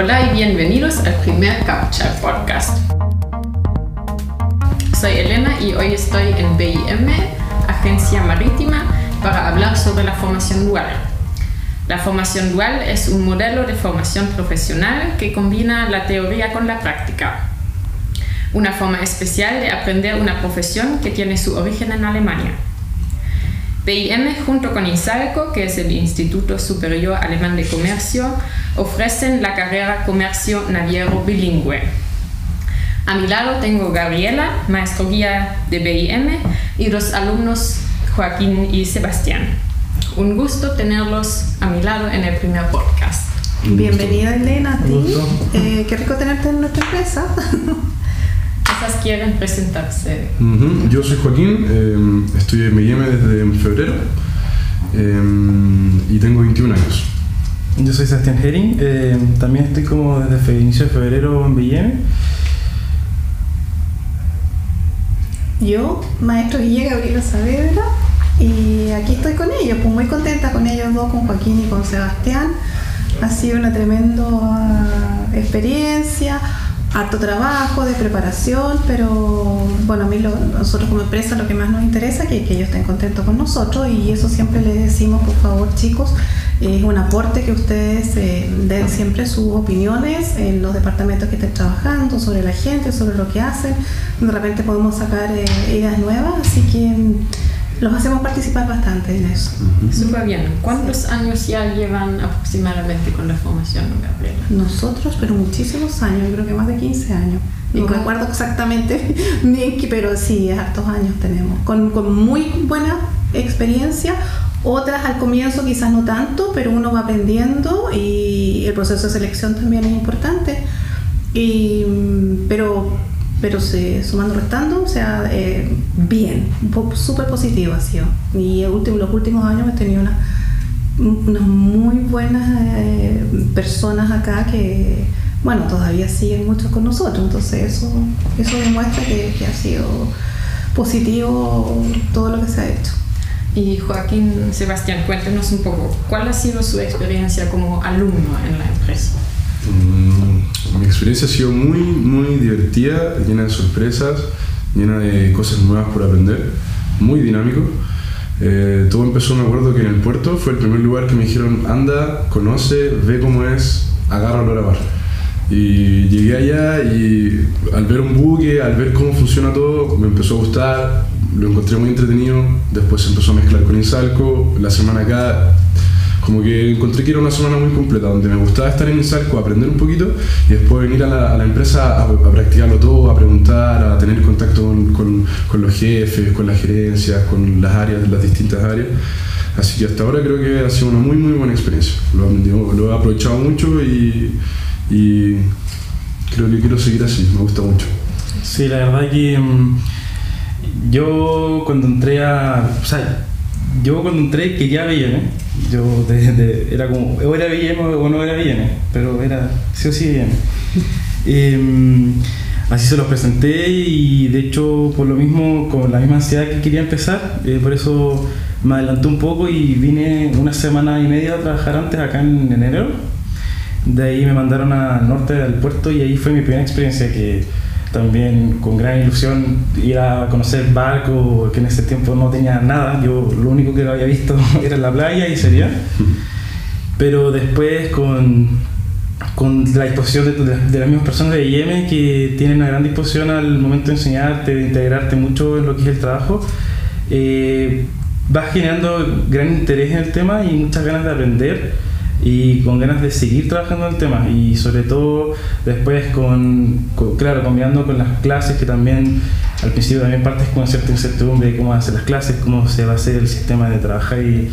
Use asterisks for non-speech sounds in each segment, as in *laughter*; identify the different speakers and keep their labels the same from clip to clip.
Speaker 1: Hola y bienvenidos al primer Captcha Podcast. Soy Elena y hoy estoy en BIM, Agencia Marítima, para hablar sobre la formación dual. La formación dual es un modelo de formación profesional que combina la teoría con la práctica. Una forma especial de aprender una profesión que tiene su origen en Alemania. BIM junto con INSALCO, que es el Instituto Superior Alemán de Comercio, ofrecen la carrera Comercio Naviero Bilingüe. A mi lado tengo Gabriela, maestro guía de BIM, y los alumnos Joaquín y Sebastián. Un gusto tenerlos a mi lado en el primer podcast.
Speaker 2: Bienvenida Elena a ti. Eh, qué rico tenerte en nuestra empresa. *laughs*
Speaker 1: Quieren presentarse.
Speaker 3: Yo soy Joaquín, eh, estoy en BIM desde febrero eh, y tengo 21 años.
Speaker 4: Yo soy Sebastián Herring, eh, también estoy como desde el inicio de febrero en BIM.
Speaker 2: Yo, maestro Guille Gabriela Saavedra, y aquí estoy con ellos, pues muy contenta con ellos dos, con Joaquín y con Sebastián. Ha sido una tremenda experiencia, harto trabajo de preparación, pero bueno, a mí nosotros como empresa lo que más nos interesa es que, ellos estén contentos con nosotros y eso siempre les decimos, por favor chicos, es un aporte que ustedes eh, den siempre sus opiniones en los departamentos que estén trabajando, sobre la gente, sobre lo que hacen. De repente podemos sacar eh, ideas nuevas, así que los hacemos participar bastante en eso.
Speaker 1: Súper bien. ¿Cuántos años ya llevan aproximadamente con la formación, Gabriela?
Speaker 2: Nosotros, pero muchísimos años, yo creo que más de 15 años. No recuerdo exactamente *laughs* bien, pero sí, hartos años tenemos. Con, con muy buena experiencia otras al comienzo quizás no tanto, pero uno va aprendiendo y el proceso de selección también es importante. Y, pero pero se, sumando restando, o sea, eh, bien, súper positivo ha sido. Y el último, los últimos años he tenido una, unas muy buenas eh, personas acá que, bueno, todavía siguen muchos con nosotros, entonces eso, eso demuestra que, que ha sido positivo todo lo que se ha hecho.
Speaker 1: Y Joaquín Sebastián, cuéntenos un poco, ¿cuál ha sido su experiencia como alumno en la empresa?
Speaker 3: Mm, mi experiencia ha sido muy, muy divertida, llena de sorpresas, llena de cosas nuevas por aprender, muy dinámico. Eh, todo empezó, me acuerdo que en el puerto fue el primer lugar que me dijeron, anda, conoce, ve cómo es, agárralo a la mar. Y llegué allá y al ver un buque, al ver cómo funciona todo, me empezó a gustar, lo encontré muy entretenido, después empezó a mezclar con Insalco, la semana acá como que encontré que era una semana muy completa, donde me gustaba estar en Insalco, aprender un poquito y después venir a la, empresa a, practicarlo todo, a preguntar, a tener contacto con, con, los jefes, con las gerencias, con las áreas, las distintas áreas. Así que hasta ahora creo que ha sido una muy muy buena experiencia. Lo, lo he aprovechado mucho y, y, creo que quiero seguir así, me gusta mucho.
Speaker 4: Sí, la verdad que... Mm, yo cuando entré a. O sea, yo cuando entré quería BM. Yo era como, o era BM o no era BM, pero era sí o sí BM. *laughs* Em, así se los presenté y de hecho por lo mismo, con la misma ansiedad que quería empezar, eh, por eso me adelanté un poco y vine una semana y media a trabajar antes acá en enero. De ahí me mandaron al norte del puerto y ahí fue mi primera experiencia que también con gran ilusión ir a conocer barco, que en ese tiempo no tenía nada, yo lo único que había visto *laughs* era la playa y sería. Pero después con, con la disposición de, las mismas personas de IEM que tienen una gran disposición al momento de enseñarte, de integrarte mucho en lo que es el trabajo, eh, vas generando gran interés en el tema y muchas ganas de aprender y con ganas de seguir trabajando el tema. Y sobre todo después con, claro, combinando con las clases que también al principio también partes con cierta incertidumbre de cómo hacer las clases, cómo se va a hacer el sistema de trabajar y,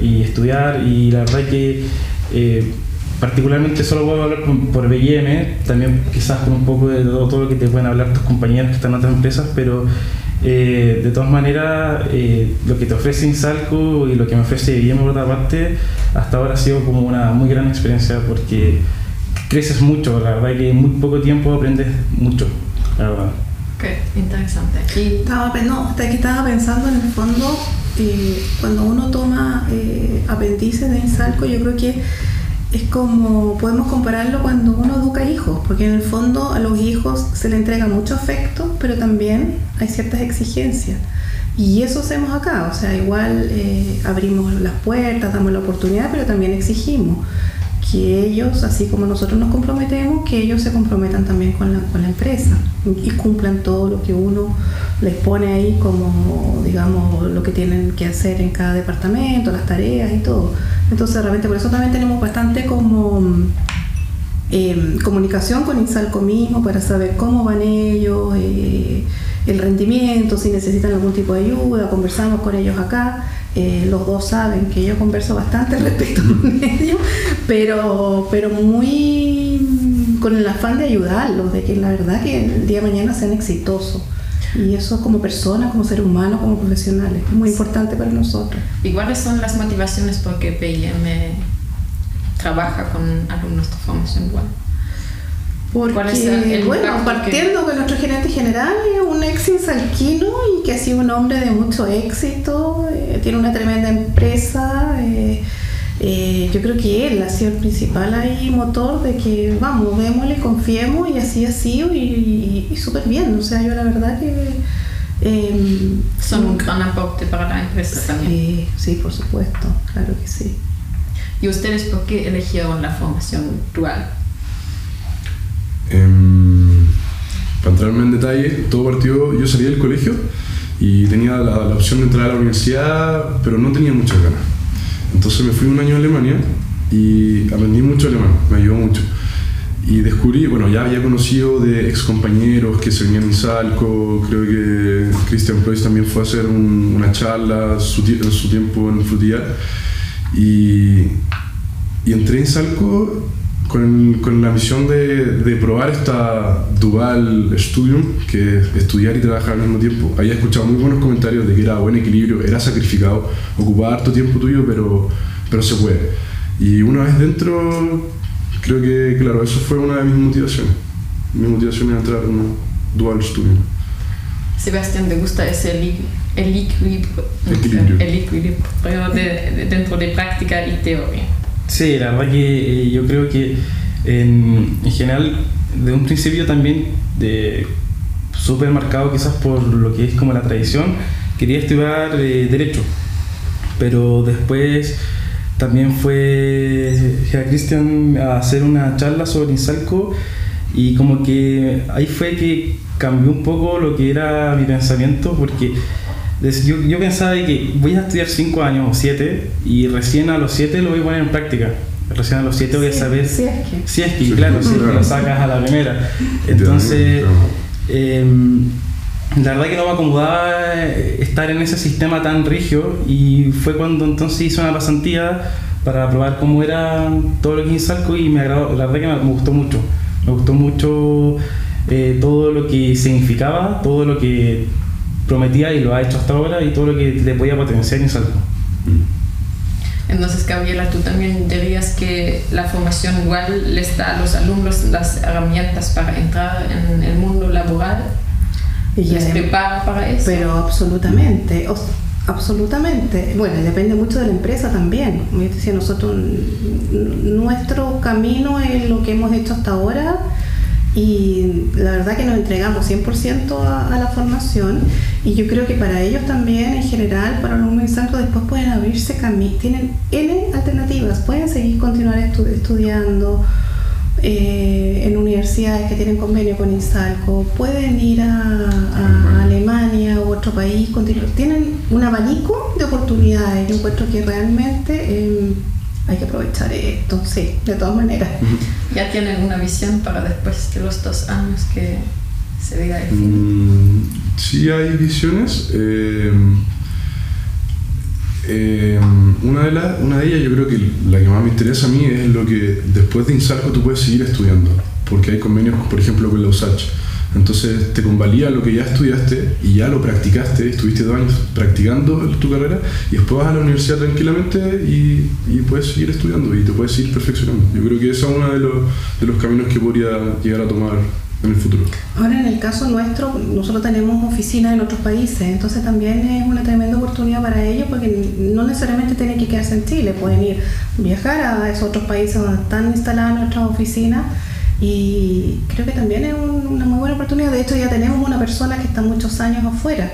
Speaker 4: y estudiar. Y la verdad que eh, particularmente solo puedo hablar por, por BIM, también quizás con un poco de todo, todo, lo que te pueden hablar tus compañeros que están en otras empresas, pero eh, de todas maneras, eh, lo que te ofrece Insalco y lo que me ofrece BIM por otra parte, hasta ahora ha sido como una muy gran experiencia porque creces mucho, la verdad que en muy poco tiempo aprendes mucho, la verdad.
Speaker 1: Qué interesante.
Speaker 2: Y estaba, no, que estaba pensando en el fondo, eh, cuando uno toma aprendices de Insalco, yo creo que es como podemos compararlo cuando uno educa hijos, porque en el fondo a los hijos se le entrega mucho afecto, pero también hay ciertas exigencias. Y eso hacemos acá, o sea, igual eh, abrimos las puertas, damos la oportunidad, pero también exigimos que ellos, así como nosotros nos comprometemos, que ellos se comprometan también con la, con la empresa y cumplan todo lo que uno les pone ahí como, digamos, lo que tienen que hacer en cada departamento, las tareas y todo. Entonces, realmente por eso también tenemos bastante como em, comunicación con Insalco mismo para saber cómo van ellos, eh, el rendimiento, si necesitan algún tipo de ayuda, conversamos con ellos acá. Eh, los dos saben que yo converso bastante respecto con *laughs* ellos, pero, pero muy con el afán de ayudarlos, de que la verdad que el día de mañana sean exitosos. Y eso como personas, como seres humanos, como profesionales, es muy importante para nosotros.
Speaker 1: ¿Y cuáles son las motivaciones por qué PIM trabaja con alumnos de formación dual?
Speaker 2: Porque, bueno, partiendo que nuestro gerente general es un ex insalquino y que ha sido un hombre de mucho éxito, eh, tiene una tremenda empresa. Eh, eh, yo creo que él ha sido el principal ahí motor de que vamos, démosle, confiemos y así ha sido y, súper bien. O sea, yo la verdad que.
Speaker 1: Em, Son un gran aporte para la empresa también.
Speaker 2: Sí, sí, por supuesto, claro que sí.
Speaker 1: ¿Y ustedes por qué eligieron la formación dual?
Speaker 3: Para entrarme en detalle, todo partió, yo salí del colegio y tenía la, opción de entrar a la universidad, pero no tenía muchas ganas. Entonces me fui un año a Alemania y aprendí mucho alemán, me ayudó mucho. Y descubrí, bueno, ya había conocido de ex compañeros que se venían en Salco, creo que Christian Preuss también fue a hacer una charla en su tiempo en Frutillar. Y, y entré en Salco con, con, la misión de, de, probar esta dual studium, que es estudiar y trabajar al mismo tiempo. Había escuchado muy buenos comentarios de que era buen equilibrio, era sacrificado, ocupaba harto tiempo tuyo, pero, pero se puede. Y una vez dentro, creo que, claro, eso fue una de mis motivaciones. Mi motivación es entrar en una dual studium.
Speaker 1: Sebastián, ¿te gusta ese el, el equilibrio, el equilibrio de, dentro de práctica y teoría?
Speaker 4: Sí, la verdad que eh, yo creo que en, en, general, de un principio también, súper marcado quizás por lo que es como la tradición, quería estudiar eh, Derecho, pero después también fue a Cristian a hacer una charla sobre Insalco y como que ahí fue que cambió un poco lo que era mi pensamiento porque yo, yo pensaba que voy a estudiar 5 años o 7 y recién a los 7 lo voy a poner en práctica. Recién a los 7 voy a saber
Speaker 2: si es que,
Speaker 4: si es que claro, si lo sacas a la primera. Entonces, eh, la verdad que no me acomodaba estar en ese sistema tan rígido y fue cuando entonces hice una pasantía para probar cómo era todo lo que es Salco y me agradó, la verdad que me, gustó mucho. Me gustó mucho eh, todo lo que significaba, todo lo que prometía y lo ha hecho hasta ahora y todo lo que le podía potenciar en Salco.
Speaker 1: Entonces, Gabriela, tú también dirías que la formación igual les da a los alumnos las herramientas para entrar en el mundo laboral. Y ¿Les prepara para eso?
Speaker 2: Pero absolutamente. absolutamente. Bueno, depende mucho de la empresa también. Como yo decía, nosotros, nuestro camino es lo que hemos hecho hasta ahora y la verdad que nos entregamos 100% a, a, la formación y yo creo que para ellos también en general, para los mensajes después pueden abrirse caminos, tienen N alternativas, pueden seguir continuar estudiando eh, en universidades que tienen convenio con Insalco, pueden ir a, Alemania. U otro país, tienen un abanico de oportunidades, yo encuentro que realmente... Eh, hay que aprovechar esto, sí, de todas maneras.
Speaker 1: ¿Ya tienen una visión para después de los dos años que se el
Speaker 3: fin? Mm, sí hay visiones. Eh, eh, una, de la, una de ellas yo creo que la que más me interesa a mí es lo que después de Insalco tú puedes seguir estudiando, porque hay convenios, por ejemplo, con la USACH entonces te convalía lo que ya estudiaste y ya lo practicaste, estuviste dos años practicando tu carrera y después vas a la universidad tranquilamente y, y puedes seguir estudiando y te puedes seguir perfeccionando. Yo creo que ese es uno de los, de los caminos que podría llegar a tomar en el futuro.
Speaker 2: Ahora, en el caso nuestro, nosotros tenemos oficinas en otros países, entonces también es una tremenda oportunidad para ellos porque no necesariamente tienen que quedarse en Chile, pueden ir viajar a esos otros países donde están instaladas nuestras oficinas y creo que también es una muy buena oportunidad. De hecho, ya tenemos una persona que está muchos años afuera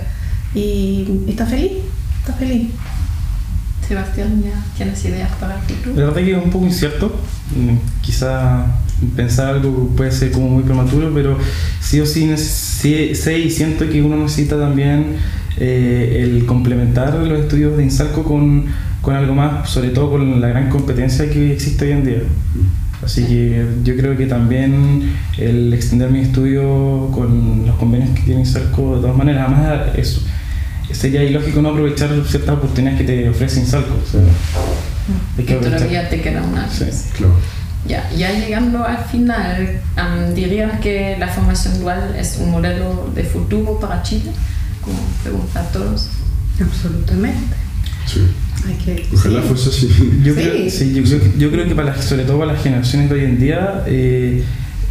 Speaker 2: y está feliz, está feliz.
Speaker 1: Sebastián, ¿ya tienes ideas para el futuro?
Speaker 4: La verdad que es un poco incierto. Mm, quizá pensar algo puede ser como muy prematuro, pero sí o sí, sé y siento que uno necesita también eh, el complementar los estudios de INSALCO con, con algo más, sobre todo con la gran competencia que existe hoy en día. Así que yo creo que también el extender mi estudio con los convenios que tiene INSALCO, de todas maneras, además eso sería ilógico no aprovechar ciertas oportunidades que te ofrece Insalco. O sea,
Speaker 1: hay que todavía te queda una.
Speaker 3: Sí, claro.
Speaker 1: Ya, ya llegando al final, um, ¿dirías que la formación dual es un modelo de futuro para Chile? Como pregunta a todos.
Speaker 2: Absolutamente.
Speaker 3: Sí. Ojalá fuese así.
Speaker 4: Yo, Creo, sí, yo, yo, creo que para sobre todo para las generaciones de hoy en día, eh,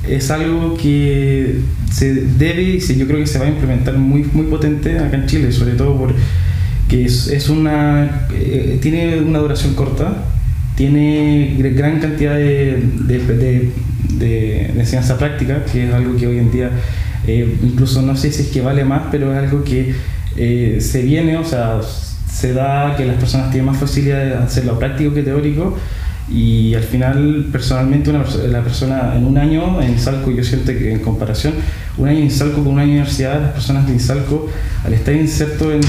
Speaker 4: es algo que se debe y yo creo que se va a implementar muy, muy potente acá en Chile, sobre todo porque es, es una, eh, tiene una duración corta, tiene gran cantidad de, de, de, enseñanza práctica, que es algo que hoy en día eh, incluso no sé si es que vale más, pero es algo que eh, se viene, o sea, se da que las personas tienen más facilidad de hacerlo práctico que teórico y al final personalmente una, la persona en un año en Salco yo siento que en comparación un año en Salco con una universidad las personas de Salco al estar inserto en,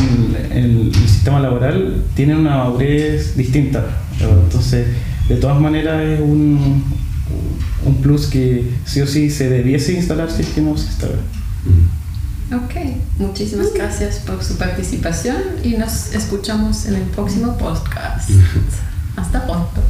Speaker 4: el sistema laboral tienen una madurez distinta. Entonces de todas maneras es un, un plus que sí o sí se debiese instalar si es que no se instala.
Speaker 1: Ok, muchísimas gracias por su participación y nos escuchamos en el próximo podcast. Hasta pronto.